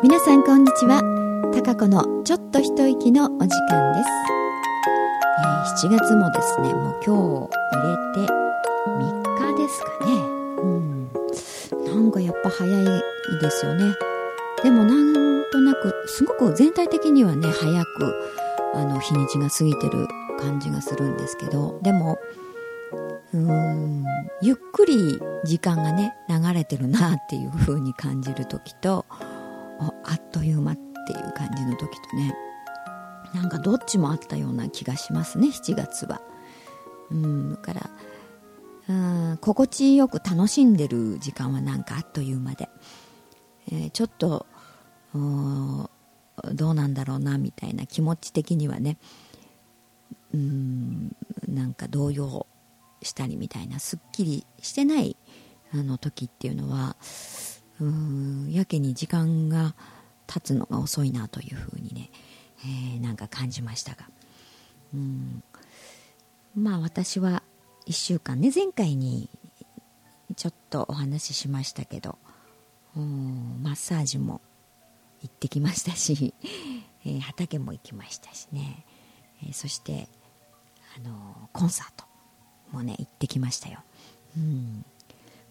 皆さんこんにちは。高子のちょっと一息のお時間です、えー、7月もですねもう今日入れて3日ですかね。うん。なんかやっぱ早いですよね。でもなんとなくすごく全体的にはね早くあの日にちが過ぎてる感じがするんですけど。でもうーんゆっくり時間がね流れてるなっていう風に感じる時とあっという間っていう感じの時とねなんかどっちもあったような気がしますね7月は。うんだからうん心地よく楽しんでる時間はなんかあっという間で、えー、ちょっとどうなんだろうなみたいな気持ち的にはねうんなんか動揺したりみたいなすっきりしてないあの時っていうのはうんやけに時間が経つのが遅いなというふうにね、えー、なんか感じましたが。うんまあ私は1週間ね前回にちょっとお話ししましたけどうんマッサージも行ってきましたし、えー、畑も行きましたしね、えー、そしてあのコンサートもね行ってきましたよ、うん、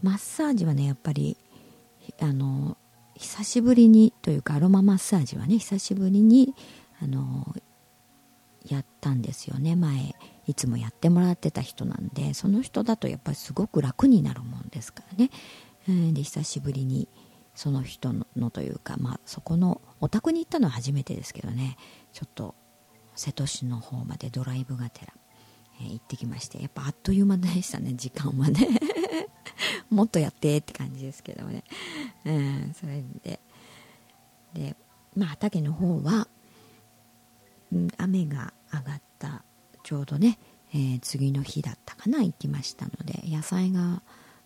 マッサージはねやっぱりあの久しぶりにというかアロママッサージはね久しぶりにあのやったんですよね。前いつもやってもらってた人なんでその人だとやっぱりすごく楽になるもんですからね、えー、で久しぶりにその人のというか、まあ、そこのお宅に行ったのは初めてですけどね。ちょっと瀬戸市の方までドライブがてら、えー、行ってきましてやっぱあっという間でしたね時間はね。もっとやってって感じですけどね、うん、それで。で、まあ、畑の方は、ん、雨が上がったちょうどね、えー、次の日だったかな行きましたので野菜が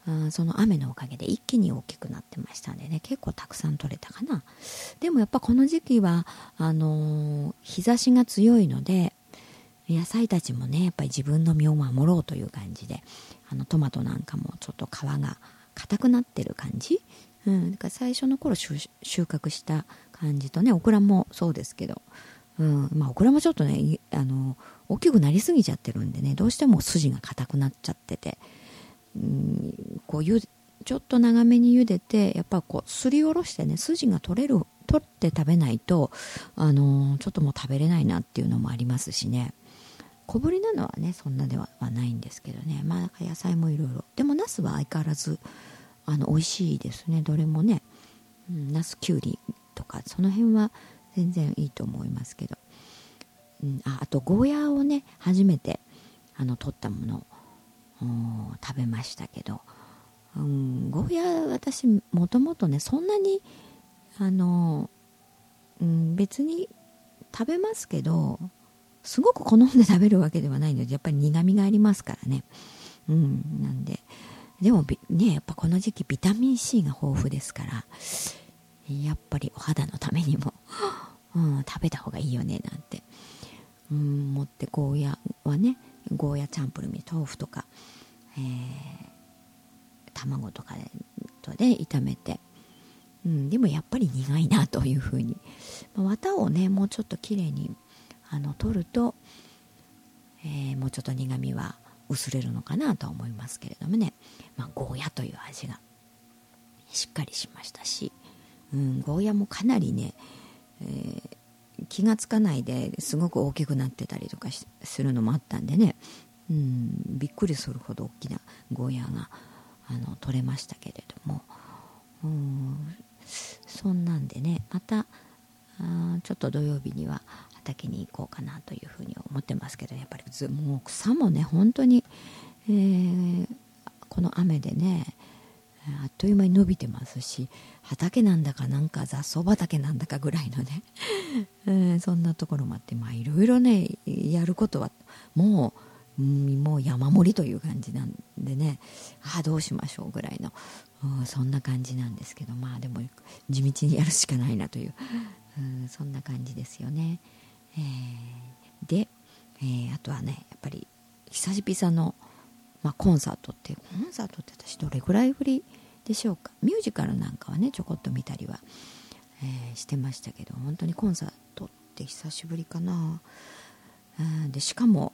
あその雨のおかげで一気に大きくなってましたんでね結構たくさん取れたかな。でもやっぱこの時期はあのー、日差しが強いので野菜たちもねやっぱり自分の身を守ろうという感じであのトマトなんかもちょっと皮が硬くなってる感じ、うん、だから最初の頃収穫した感じとねオクラもそうですけど、うんまあ、オクラもちょっとねあの大きくなりすぎちゃってるんでねどうしても筋が硬くなっちゃってて、うん、こうゆちょっと長めに茹でてやっぱこうすりおろしてね筋が取れる取って食べないとあのちょっともう食べれないなっていうのもありますしね。小ぶりなのはねそんなではないんですけどね。まあ野菜もいろいろ。でもナスは相変わらずあの美味しいですね。どれもね、うん、ナスきゅうりとかその辺は全然いいと思いますけど、うん、ああとゴーヤーをね初めてあの取ったもの。を食べましたけど、うん、ゴーヤー私もともとねそんなにあの、うん、別に食べますけどすごく好んで食べるわけではないのでやっぱり苦みがありますからね。うんなんで。でもねやっぱこの時期ビタミン C が豊富ですからやっぱりお肌のためにも、うん、食べた方がいいよねなんて、うん、持ってゴーヤはねゴーヤチャンプルに豆腐とか、えー、卵とかとで炒めて、うん、でもやっぱり苦いなというふうに、まあ、綿をねもうちょっときれいにあの取ると、えー、もうちょっと苦みは薄れるのかなとは思いますけれどもね、まあ、ゴーヤという味がしっかりしましたし、うん、ゴーヤもかなりね、えー、気がつかないですごく大きくなってたりとかするのもあったんでね、うん、びっくりするほど大きなゴーヤがあの取れましたけれども、うん、そんなんでね。またあちょっと土曜日には畑に行こうかなというふうに思ってますけどやっぱりもう草もね本当に、えー、この雨でねあっという間に伸びてますし畑なんだかなんか雑草畑なんだかぐらいのね、えー、そんなところもあってまあいろいろねやることはもうもう山盛りという感じなんでねああどうしましょうぐらいの、うん、そんな感じなんですけどまあでも地道にやるしかないなという、う、そんな感じですよね。えー、で、えー、あとはねやっぱり久々の、まあ、コンサートってコンサートって私どれぐらいぶりでしょうか？ミュージカルなんかはねちょこっと見たりは、えー、してましたけど本当にコンサートって久しぶりかな、うん、でしかも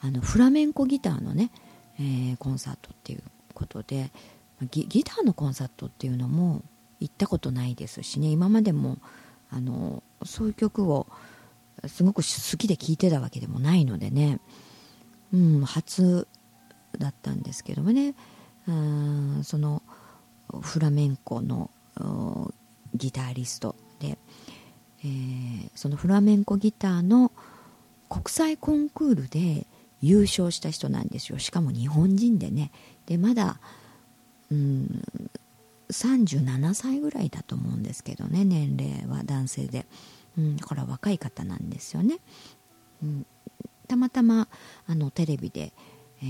あのフラメンコギターのね、えー、コンサートっていうことでギギターのコンサートっていうのも行ったことないですしね今までもあのそういう曲をすごく好きで聴いてたわけでもないのでね、うん、初だったんですけどもね。うんそのフラメンコのギタリストで、えー、そのフラメンコギターの国際コンクールで優勝した人なんですよ。しかも日本人でね。でまだ、うん、37歳ぐらいだと思うんですけどね。年齢は男性で、うん、だから若い方なんですよね、うん、たまたまあのテレビで、え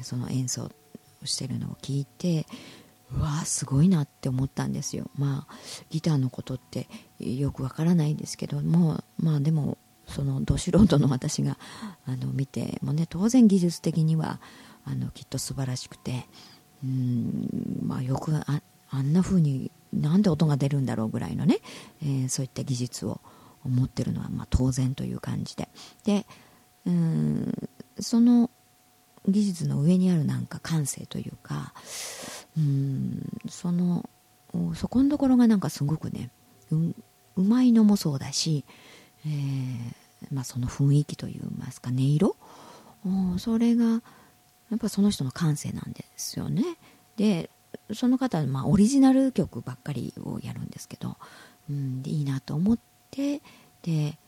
ー、その演奏してるのを聞いてうわーすごいなって思ったんですよ。まあギターのことってよくわからないんですけどもまあでもそのど素人の私があの見てもね当然技術的にはあのきっと素晴らしくてうんまあよくああんな風になんで音が出るんだろうぐらいのね、えー、そういった技術を持ってるのはまあ当然という感じで。でうんその技術の上にあるなんか感性というかうんそのそこのところがなんかすごくねううまいのもそうだし、えーまあ、その雰囲気といいますか音色？それがやっぱその人の感性なんですよね。でその方はまあオリジナル曲ばっかりをやるんですけど、うん、でいいなと思ってで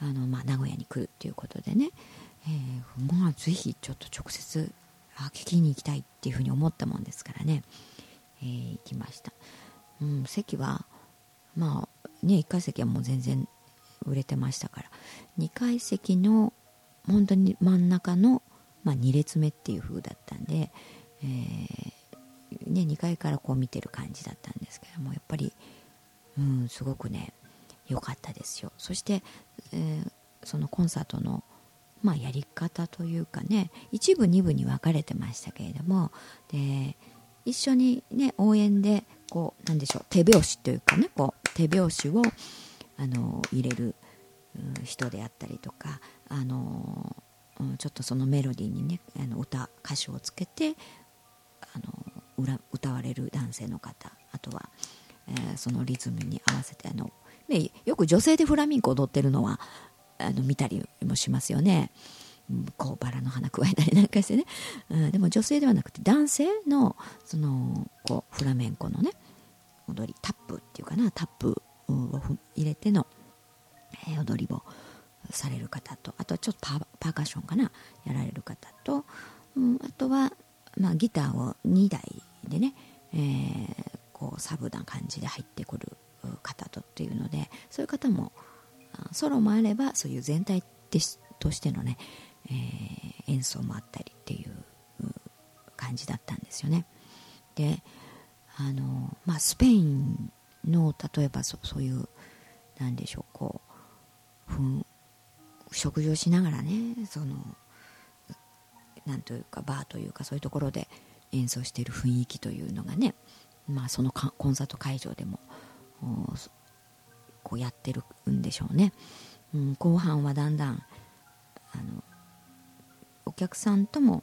あの、まあ、名古屋に来るっていうことでね、えー、まあ、ぜひちょっと直接あ聞きに行きたいっていうふうに思ったもんですからね、えー、行きました、うん、席はまあね1階席はもう全然売れてましたから2階席の本当に真ん中の、まあ、2列目っていう風だったんで、えー、ね、2階からこう見てる感じだったんですけどもやっぱり、うん、すごくね良かったですよ。そして、えー、そのコンサートのまあ、やり方というかね一部二部に分かれてましたけれどもで一緒にね応援でこうなんでしょう手拍子というかねこう手拍子をあの入れる人であったりとかあのちょっとそのメロディーにねあの歌歌詞をつけてあの歌われる男性の方あとは、えー、そのリズムに合わせてあの、ね、よく女性でフラミンコ踊ってるのはあの見たりもしますよね。こうバラの花加えたりなんかしてね、うん、でも女性ではなくて男性のそのこうフラメンコのね踊りタップっていうかなタップを入れての、えー、踊りをされる方とあとはちょっとパパーカッションかなやられる方と、うん、あとは、まあ、ギターを2台でね、えー、こうサブな感じで入ってくる方とっていうのでそういう方もソロもあればそういう全体としてのね、えー、演奏もあったりっていう感じだったんですよね。であの、まあ、スペインの例えばそそういうなんでしょうこうふん食事をしながらねそのなんというかバーというかそういうところで演奏している雰囲気というのがね、まあ、そのコンサート会場でもこうやってるんでしょうね、うん、後半はだんだんあのお客さんとも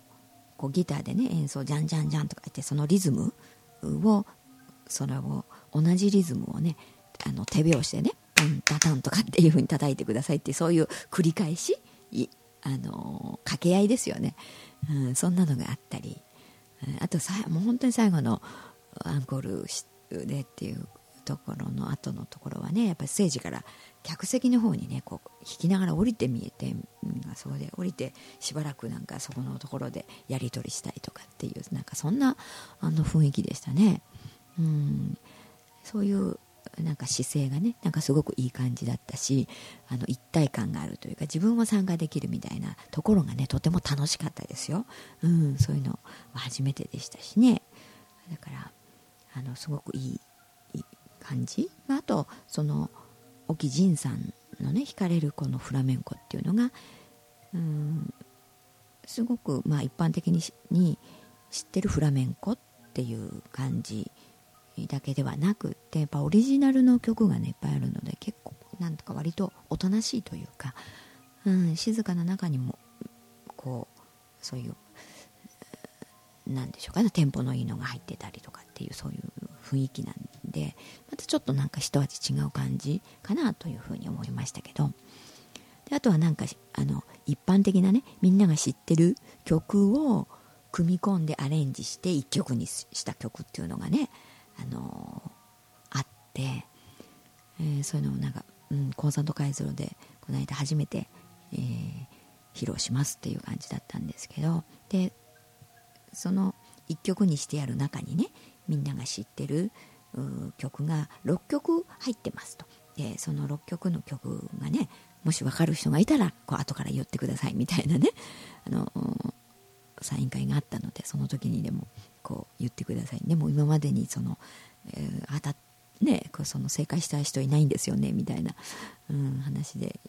こうギターでね演奏じゃんじゃんじゃんとか言ってそのリズムをそれを同じリズムをねあの手拍子でねタンタタンとかっていう風に叩いてくださいってそういう繰り返しあの掛け合いですよね、うん、そんなのがあったり。あとさもう本当に最後のアンコールでっていうところの後のところはねやっぱりステージから客席の方にねこう引きながら降りて見えて、うん、そこで降りてしばらくなんかそこのところでやり取りしたりとかっていうなんかそんなあの雰囲気でしたね、うん、そういうなんか姿勢がねなんかすごくいい感じだったしあの一体感があるというか自分も参加できるみたいなところがねとても楽しかったですよ、うん、そういうのは初めてでしたしね。だからあのすごくいい感じ。まあとその沖仁さんのね弾かれるこのフラメンコっていうのがうんすごくまあ一般的に知ってるフラメンコっていう感じだけではなくてやっぱオリジナルの曲がねいっぱいあるので結構なんとか割とおとなしいというか、うん、静かな中にもこうそういうなんでしょうかねテンポのいいのが入ってたりとかっていうそういう雰囲気なんでまたちょっとなんか一味違う感じかなというふうに思いましたけどであとはなんかあの一般的なねみんなが知ってる曲を組み込んでアレンジして1曲にした曲っていうのがね、あの、あって、えー、そういうのをなんか、うん、コンサート会場でこの間初めて、えー、披露しますっていう感じだったんですけどでその1曲にしてやる中にねみんなが知ってる曲が6曲入ってますと。でその6曲の曲がねもし分かる人がいたらこう後から言ってくださいみたいなねあのサイン会があったのでその時にでもこう言ってくださいでも今までにその、えー、当たっね、その正解した人いないんですよねみたいな、うん、話で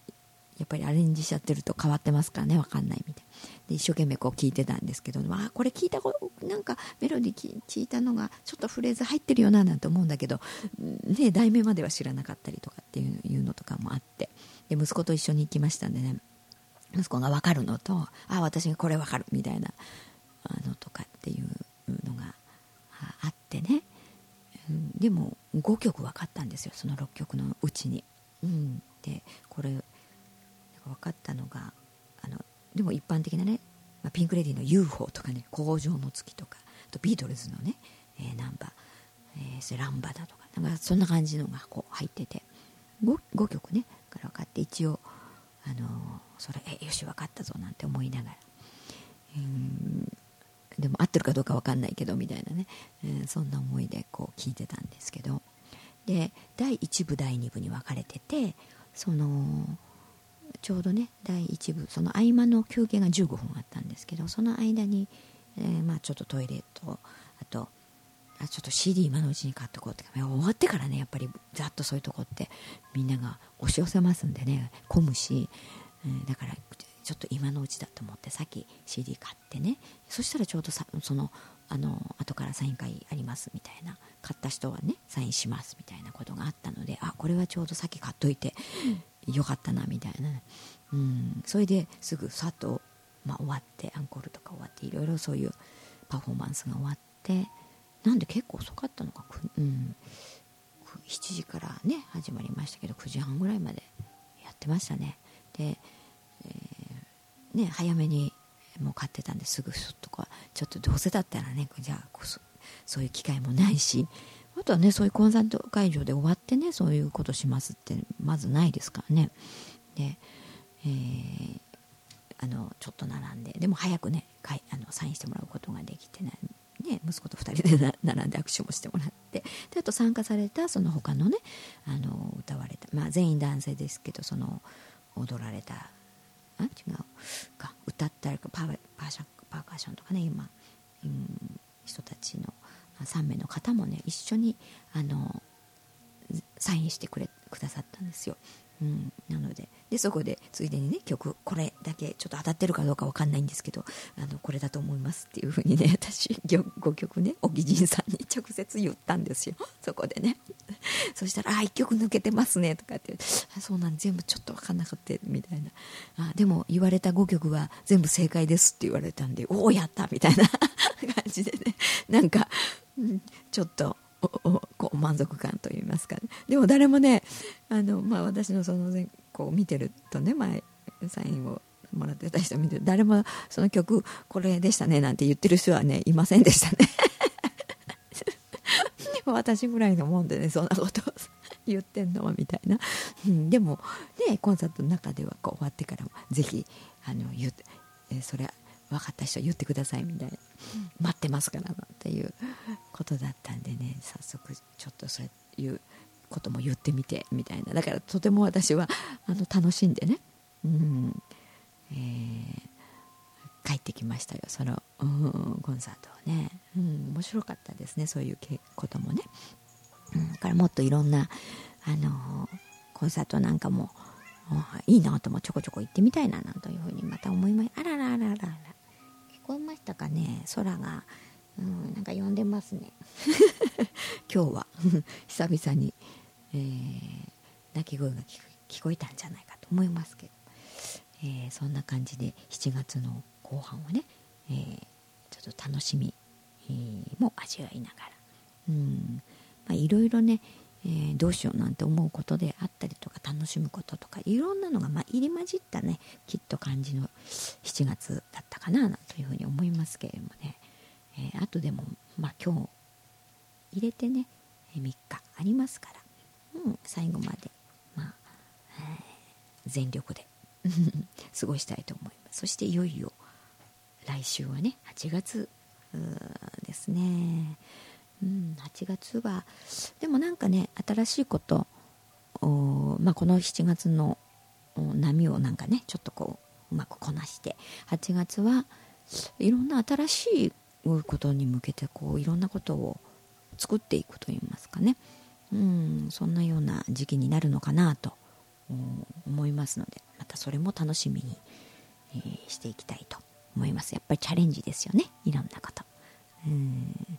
やっぱりアレンジしちゃってると変わってますからね分かんないみたいで一生懸命こう聞いてたんですけどあこれ聞いたことなんかメロディー聞いたのがちょっとフレーズ入ってるよななんて思うんだけど、ね、題名までは知らなかったりとかっていうのとかもあって。で息子と一緒に行きましたんでね息子が分かるのとあ私がこれ分かるみたいなあのとかっていうのがあってね、うん、でも5曲分かったんですよその6曲のうちに。うん、でこれ分かったのがあのでも一般的なね、まあ、ピンク・レディーの UFO とかね工場の月とかあとビートルズのね、えー、ナンバー、えー、ランバだとかなんかそんな感じのがこう入ってて。5, 5曲ねから分かって一応あのそれえよし分かったぞなんて思いながら、うんでも合ってるかどうか分かんないけどみたいなね、えー、そんな思いでこう聞いてたんですけど。で第1部第2部に分かれててそのちょうどね第1部その合間の休憩が15分あったんですけどその間に、えー、まあ、ちょっとトイレとあとあちょっと CD 今のうちに買っとこうって。終わってからねやっぱりざっとそういうとこってみんなが押し寄せますんでね混むし、えー、だからちょっと今のうちだと思ってさっき CD 買ってね。そしたらちょうどさそのあの後からサイン会ありますみたいな。買った人はねサインしますみたいなことがあったのであこれはちょうどさっき買っといてよかったなみたいな、うん。それですぐさっと、まあ、終わってアンコールとか終わっていろいろそういうパフォーマンスが終わってなんで結構遅かったのか、うん、7時からね始まりましたけど9時半ぐらいまでやってましたね。で、ね早めにもう買ってたんですぐすっとかちょっとどうせだったらねじゃあそそういう機会もないし。あとはねそういうコンサート会場で終わってねそういうことしますってまずないですからね。で、えー、あのちょっと並んででも早くねかいあのサインしてもらうことができてねね、息子と2人で並んで握手もしてもらって。であと参加されたその他のねあの歌われた、まあ、全員男性ですけどその踊られたあ違う。が歌ったりパーパーシパーカッションとかね今、うん、人たちの3名の方もね一緒にあのサインしてくれくださったんですよ、うん、なのででそこでついでにね曲これだけちょっと当たってるかどうか分かんないんですけどあのこれだと思いますっていうふうにね 私5曲ね小木仁さんに直接言ったんですよ。そこでねそしたら「あ1曲抜けてますね」とかって「そうなん全部ちょっと分かんなかった」みたいな。あでも言われた5曲は全部正解ですって言われたんで「おおやった!」みたいな 感じでね。なんかうんちょっとこう満足感といいますか、ね、でも誰もねあの、まあ、私のその、ね、こう見てるとね前サインをもらってた人見て誰もその曲これでしたねなんて言ってる人はねいませんでしたね。で も私ぐらいのもんでねそんなことを言ってんのはみたいな、うん、でもねコンサートの中ではこう終わってからもぜひあの言えそれ分かった人は言ってくださいみたいな、待ってますからっていうことだったんでね。早速ちょっとそういうことも言ってみてみたいな。だからとても私はあの楽しんでね、うん。えー、帰ってきましたよ。その、うん、コンサートをね、うん、面白かったですね。そういうこともね、うん、だからもっといろんなあのコンサートなんかもいいなともちょこちょこ行ってみたいななんというふうにまた思いまあららららら。こえましたかね空が、うん、なんか呼んでますね。今日は。久々に、えー、鳴き声が聞こえたんじゃないかと思いますけど、えー、そんな感じで7月の後半をね、えー、ちょっと楽しみ、えー、も味わいながら。うん。まあいろいろね、えー、どうしようなんて思うことであったりとか楽しむこととかいろんなのが、ま、入り混じったねきっと感じの7月だったかなというふうに思いますけれどもね、えー、あとでも、まあ、今日入れてね3日ありますから、うん、最後まで、まあえー、全力で 過ごしたいと思います。そしていよいよ来週はね8月ですね。うん、8月は。でもなんかね新しいことまあ、この7月の波をなんかねちょっとこううまくこなして8月はいろんな新しいことに向けてこういろんなことを作っていくといいますかね。うんそんなような時期になるのかなと思いますのでまたそれも楽しみに、えー、していきたいと思います。やっぱりチャレンジですよねいろんなこと。うん。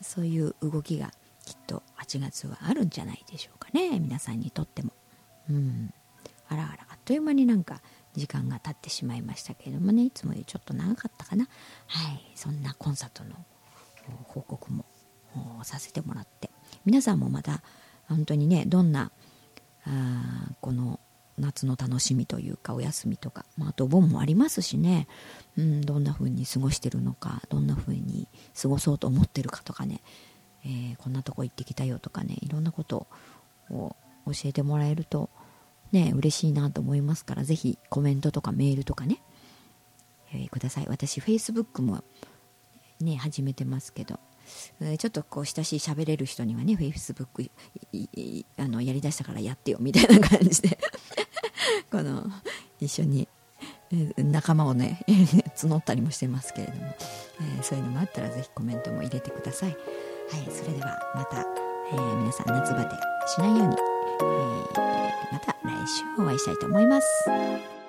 そういう動きがきっと8月はあるんじゃないでしょうかね。皆さんにとっても。うん。あらあら。あっという間になんか時間が経ってしまいましたけれどもね。いつもよりちょっと長かったかな。はい。そんなコンサートの報告もさせてもらって。皆さんもまた本当にねどんなあこの夏の楽しみというかお休みとか、まあ、あとお盆もありますしね、うん、どんな風に過ごしてるのかどんな風に過ごそうと思ってるかとかね、えー、こんなとこ行ってきたよとかねいろんなことを教えてもらえるとね嬉しいなと思いますからぜひコメントとかメールとかね、えー、ください。私 Facebook もね始めてますけど。ちょっとこう親しい喋れる人にはねフェイスブックあのやりだしたからやってよみたいな感じで。この一緒に仲間をね 募ったりもしてますけれども、えー、そういうのもあったらぜひコメントも入れてください。はいそれではまた、えー、皆さん夏バテしないように、えー、また来週お会いしたいと思います。